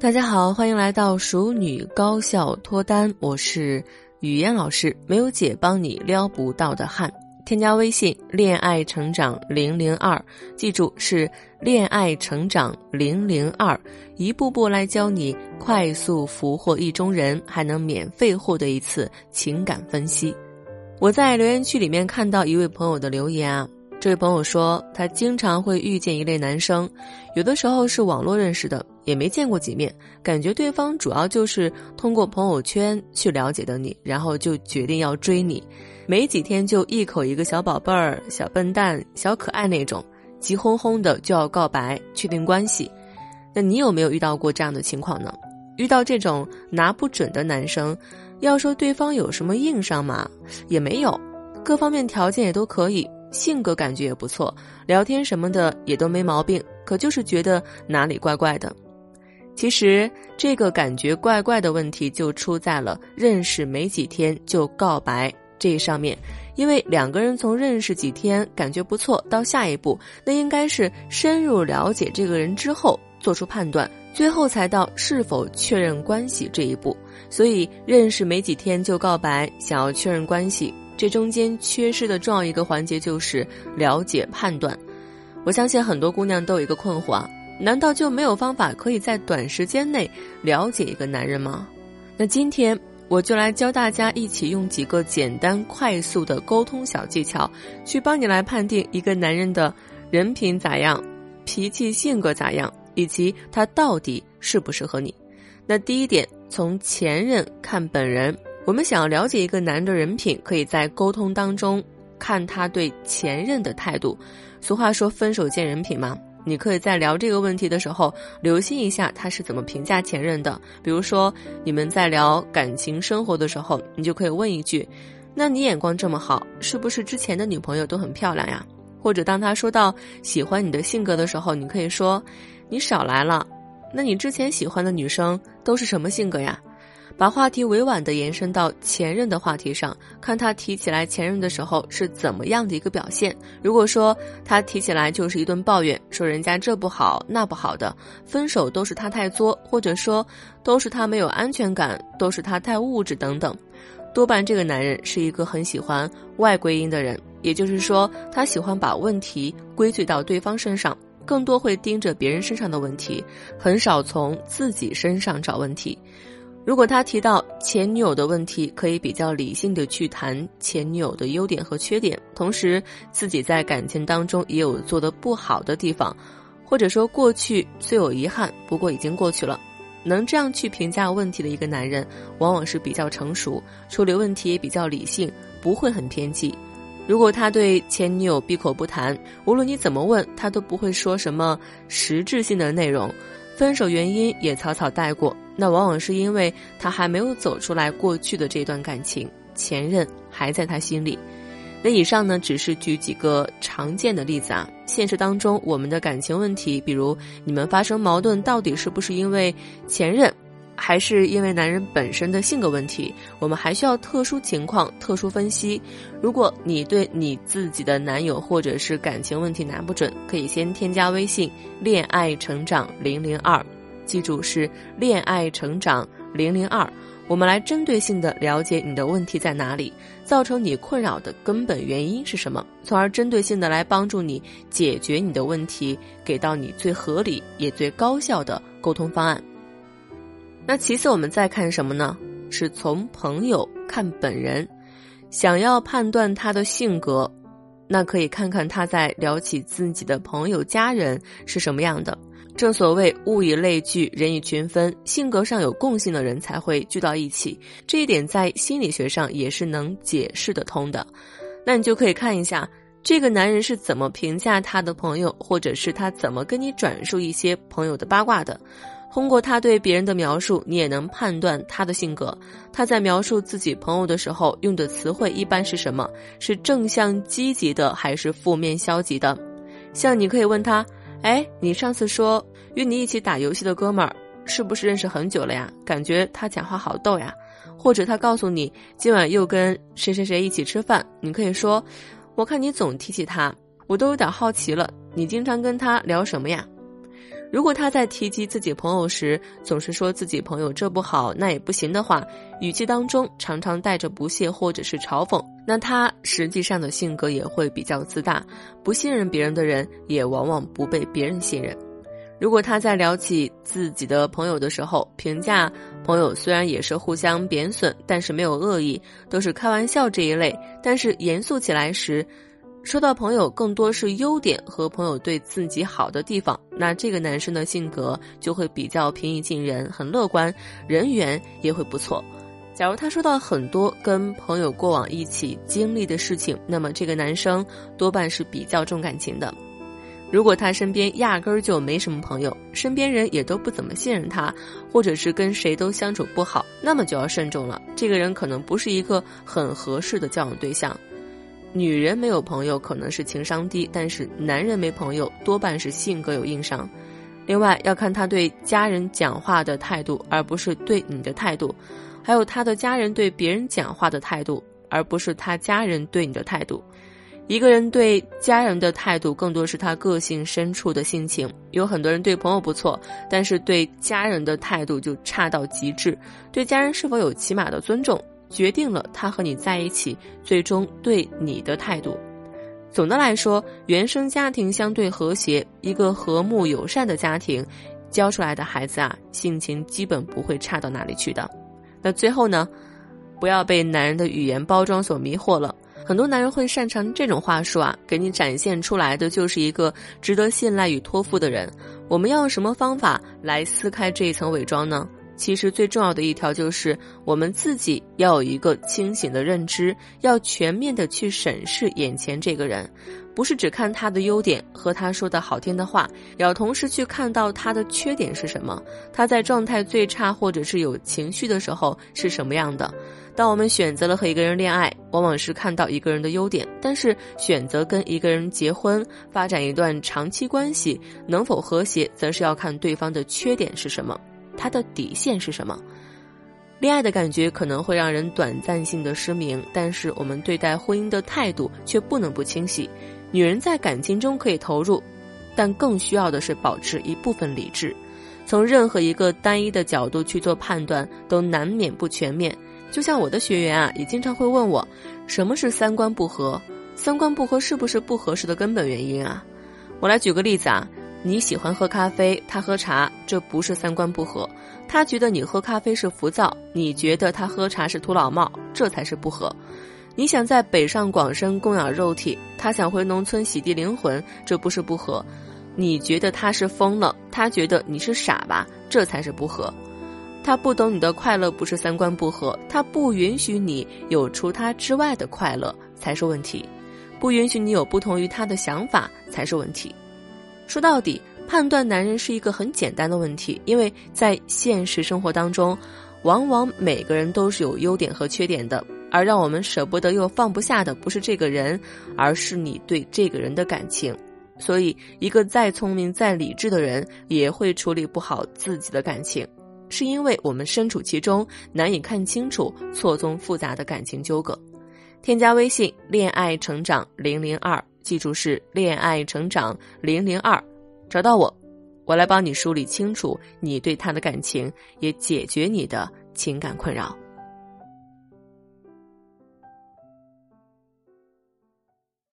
大家好，欢迎来到熟女高效脱单，我是语言老师，没有姐帮你撩不到的汉。添加微信“恋爱成长零零二”，记住是“恋爱成长零零二”，一步步来教你快速俘获意中人，还能免费获得一次情感分析。我在留言区里面看到一位朋友的留言啊。这位朋友说，他经常会遇见一类男生，有的时候是网络认识的，也没见过几面，感觉对方主要就是通过朋友圈去了解的你，然后就决定要追你，没几天就一口一个小宝贝儿、小笨蛋、小可爱那种，急哄哄的就要告白确定关系。那你有没有遇到过这样的情况呢？遇到这种拿不准的男生，要说对方有什么硬伤嘛，也没有，各方面条件也都可以。性格感觉也不错，聊天什么的也都没毛病，可就是觉得哪里怪怪的。其实这个感觉怪怪的问题就出在了认识没几天就告白这上面，因为两个人从认识几天感觉不错到下一步，那应该是深入了解这个人之后做出判断，最后才到是否确认关系这一步。所以认识没几天就告白，想要确认关系。这中间缺失的重要一个环节就是了解判断。我相信很多姑娘都有一个困惑啊：难道就没有方法可以在短时间内了解一个男人吗？那今天我就来教大家一起用几个简单快速的沟通小技巧，去帮你来判定一个男人的人品咋样、脾气性格咋样，以及他到底适不适合你。那第一点，从前任看本人。我们想要了解一个男人的人品，可以在沟通当中看他对前任的态度。俗话说“分手见人品”嘛，你可以在聊这个问题的时候留心一下他是怎么评价前任的。比如说，你们在聊感情生活的时候，你就可以问一句：“那你眼光这么好，是不是之前的女朋友都很漂亮呀？”或者当他说到喜欢你的性格的时候，你可以说：“你少来了，那你之前喜欢的女生都是什么性格呀？”把话题委婉地延伸到前任的话题上，看他提起来前任的时候是怎么样的一个表现。如果说他提起来就是一顿抱怨，说人家这不好那不好的，分手都是他太作，或者说都是他没有安全感，都是他太物质等等，多半这个男人是一个很喜欢外归因的人，也就是说他喜欢把问题归罪到对方身上，更多会盯着别人身上的问题，很少从自己身上找问题。如果他提到前女友的问题，可以比较理性的去谈前女友的优点和缺点，同时自己在感情当中也有做的不好的地方，或者说过去虽有遗憾，不过已经过去了。能这样去评价问题的一个男人，往往是比较成熟，处理问题也比较理性，不会很偏激。如果他对前女友闭口不谈，无论你怎么问，他都不会说什么实质性的内容。分手原因也草草带过，那往往是因为他还没有走出来过去的这段感情，前任还在他心里。那以上呢，只是举几个常见的例子啊。现实当中，我们的感情问题，比如你们发生矛盾，到底是不是因为前任？还是因为男人本身的性格问题，我们还需要特殊情况特殊分析。如果你对你自己的男友或者是感情问题拿不准，可以先添加微信“恋爱成长零零二”，记住是“恋爱成长零零二”，我们来针对性的了解你的问题在哪里，造成你困扰的根本原因是什么，从而针对性的来帮助你解决你的问题，给到你最合理也最高效的沟通方案。那其次，我们再看什么呢？是从朋友看本人，想要判断他的性格，那可以看看他在聊起自己的朋友、家人是什么样的。正所谓物以类聚，人以群分，性格上有共性的人才会聚到一起。这一点在心理学上也是能解释得通的。那你就可以看一下这个男人是怎么评价他的朋友，或者是他怎么跟你转述一些朋友的八卦的。通过他对别人的描述，你也能判断他的性格。他在描述自己朋友的时候用的词汇一般是什么？是正向积极的还是负面消极的？像你可以问他：“哎，你上次说与你一起打游戏的哥们儿，是不是认识很久了呀？感觉他讲话好逗呀。”或者他告诉你今晚又跟谁谁谁一起吃饭，你可以说：“我看你总提起他，我都有点好奇了，你经常跟他聊什么呀？”如果他在提及自己朋友时，总是说自己朋友这不好那也不行的话，语气当中常常带着不屑或者是嘲讽，那他实际上的性格也会比较自大，不信任别人的人也往往不被别人信任。如果他在聊起自己的朋友的时候，评价朋友虽然也是互相贬损，但是没有恶意，都是开玩笑这一类，但是严肃起来时。说到朋友，更多是优点和朋友对自己好的地方，那这个男生的性格就会比较平易近人，很乐观，人缘也会不错。假如他说到很多跟朋友过往一起经历的事情，那么这个男生多半是比较重感情的。如果他身边压根儿就没什么朋友，身边人也都不怎么信任他，或者是跟谁都相处不好，那么就要慎重了。这个人可能不是一个很合适的交往对象。女人没有朋友可能是情商低，但是男人没朋友多半是性格有硬伤。另外要看他对家人讲话的态度，而不是对你的态度；还有他的家人对别人讲话的态度，而不是他家人对你的态度。一个人对家人的态度，更多是他个性深处的性情。有很多人对朋友不错，但是对家人的态度就差到极致。对家人是否有起码的尊重？决定了他和你在一起最终对你的态度。总的来说，原生家庭相对和谐，一个和睦友善的家庭，教出来的孩子啊，性情基本不会差到哪里去的。那最后呢，不要被男人的语言包装所迷惑了。很多男人会擅长这种话术啊，给你展现出来的就是一个值得信赖与托付的人。我们要用什么方法来撕开这一层伪装呢？其实最重要的一条就是，我们自己要有一个清醒的认知，要全面的去审视眼前这个人，不是只看他的优点和他说的好听的话，要同时去看到他的缺点是什么，他在状态最差或者是有情绪的时候是什么样的。当我们选择了和一个人恋爱，往往是看到一个人的优点，但是选择跟一个人结婚，发展一段长期关系，能否和谐，则是要看对方的缺点是什么。他的底线是什么？恋爱的感觉可能会让人短暂性的失明，但是我们对待婚姻的态度却不能不清晰。女人在感情中可以投入，但更需要的是保持一部分理智。从任何一个单一的角度去做判断，都难免不全面。就像我的学员啊，也经常会问我，什么是三观不合？三观不合是不是不合适的根本原因啊？我来举个例子啊。你喜欢喝咖啡，他喝茶，这不是三观不合。他觉得你喝咖啡是浮躁，你觉得他喝茶是土老帽，这才是不合。你想在北上广深供养肉体，他想回农村洗涤灵魂，这不是不合。你觉得他是疯了，他觉得你是傻吧，这才是不合。他不懂你的快乐，不是三观不合，他不允许你有除他之外的快乐才是问题，不允许你有不同于他的想法才是问题。说到底，判断男人是一个很简单的问题，因为在现实生活当中，往往每个人都是有优点和缺点的，而让我们舍不得又放不下的不是这个人，而是你对这个人的感情。所以，一个再聪明、再理智的人，也会处理不好自己的感情，是因为我们身处其中，难以看清楚错综复杂的感情纠葛。添加微信“恋爱成长零零二”。记住是恋爱成长零零二，找到我，我来帮你梳理清楚你对他的感情，也解决你的情感困扰。